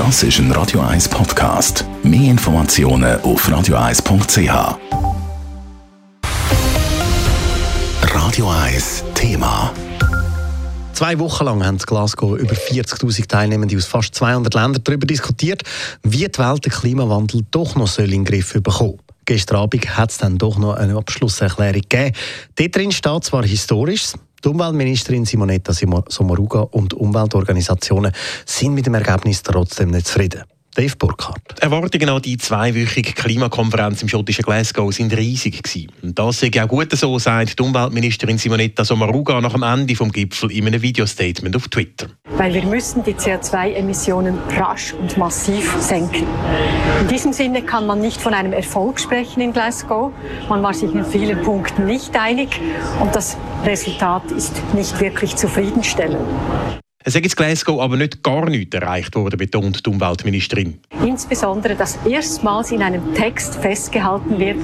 Das ist ein Radio 1 Podcast. Mehr Informationen auf radio1.ch. Radio 1 Thema. Zwei Wochen lang haben in Glasgow über 40.000 Teilnehmende aus fast 200 Ländern darüber diskutiert, wie die Welt den Klimawandel doch noch soll in den Griff bekommen Gestern Abend hat es dann doch noch eine Abschlusserklärung gegeben. Dort drin steht zwar Historisches, die Umweltministerin Simonetta Sommaruga und Umweltorganisationen sind mit dem Ergebnis trotzdem nicht zufrieden. Dave Burkhardt. Erwartungen an die zweiwöchige Klimakonferenz im schottischen Glasgow sind riesig gewesen. Und das sei auch gut so, sagt die Umweltministerin Simonetta Sommaruga nach dem Ende vom Gipfel in einem Videostatement auf Twitter. Weil wir müssen die CO2-Emissionen rasch und massiv senken. In diesem Sinne kann man nicht von einem Erfolg sprechen in Glasgow. Man war sich in vielen Punkten nicht einig und das Resultat ist nicht wirklich zufriedenstellend. Es ist Glasgow aber nicht gar nichts erreicht worden, betont die Umweltministerin. Insbesondere, dass erstmals in einem Text festgehalten wird,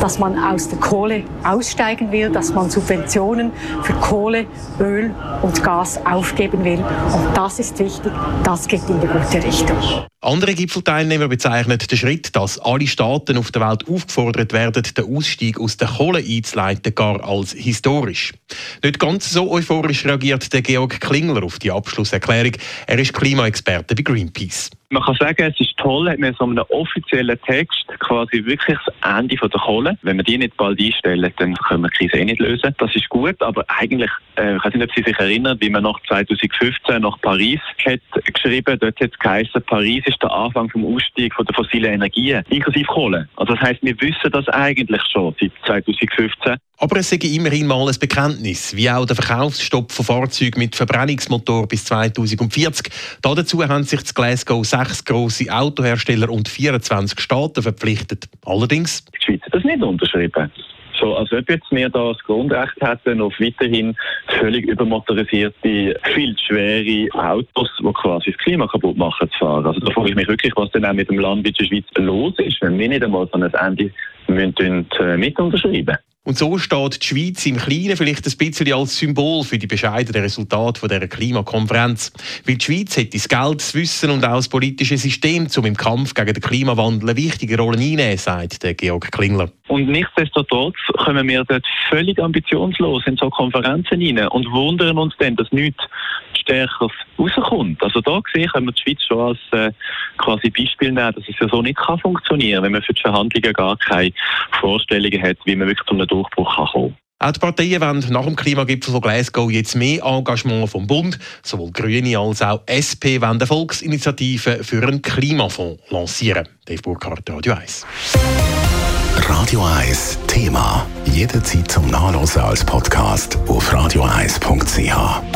dass man aus der Kohle aussteigen will, dass man Subventionen für Kohle, Öl und Gas aufgeben will. Und das ist wichtig, das geht in die gute Richtung. Andere Gipfelteilnehmer bezeichnen den Schritt, dass alle Staaten auf der Welt aufgefordert werden, den Ausstieg aus der Kohle einzuleiten, gar als historisch. Nicht ganz so euphorisch reagiert der Georg Klingler auf die Abschlusserklärung. Er ist Klimaexperte bei Greenpeace. Man kann sagen, es ist toll, hat man so einen offiziellen Text quasi wirklich das Ende der Kohle. Wenn wir die nicht bald einstellen, dann können wir die Krise eh nicht lösen. Das ist gut, aber eigentlich, äh, ich weiß nicht, ob Sie sich erinnern, wie man nach 2015 nach Paris hat geschrieben, dort hat es geheißen, Paris ist der Anfang vom Ausstieg von der fossilen Energien, inklusive Kohle. Also das heißt, wir wissen das eigentlich schon seit 2015. Aber es sei immerhin mal ein Bekenntnis, wie auch der Verkaufsstopp von Fahrzeugen mit Verbrennungsmotor bis 2040. Dazu haben sich das Glasgow sechs grosse Autohersteller und 24 Staaten verpflichtet. Allerdings... Die Schweiz hat das nicht unterschrieben. So, als ob jetzt wir da das Grundrecht hätten auf weiterhin völlig übermotorisierte, viel schwere Autos, die quasi das Klima kaputt machen, zu fahren. Also da frage ich mich wirklich, was denn auch mit dem Land wie der Schweiz los ist, wenn wir nicht einmal so ein Ende äh, mit unterschreiben und so steht die Schweiz im Kleinen vielleicht ein bisschen als Symbol für die bescheidenen Resultate dieser Klimakonferenz. Weil die Schweiz hat das Geld, das Wissen und auch das politische System, um im Kampf gegen den Klimawandel eine wichtige Rolle einzunehmen, sagt der Georg Klingler. Und nichtsdestotrotz kommen wir dort völlig ambitionslos in so Konferenzen rein und wundern uns dann, dass nichts stärker rauskommt. Also da gesehen können wir die Schweiz schon als äh, quasi Beispiel nehmen, dass es ja so nicht kann funktionieren, wenn man für die Verhandlungen gar keine Vorstellungen hat, wie man wirklich zu einem Durchbruch kann kommen auch die Parteien wollen nach dem Klimagipfel von Glasgow jetzt mehr Engagement vom Bund. Sowohl Grüne als auch SP wollen eine Volksinitiative für einen Klimafonds lancieren. Dave Burkhardt, Radio 1. Radio 1 Thema. Jederzeit zum Nachlesen als Podcast auf radio1.ch.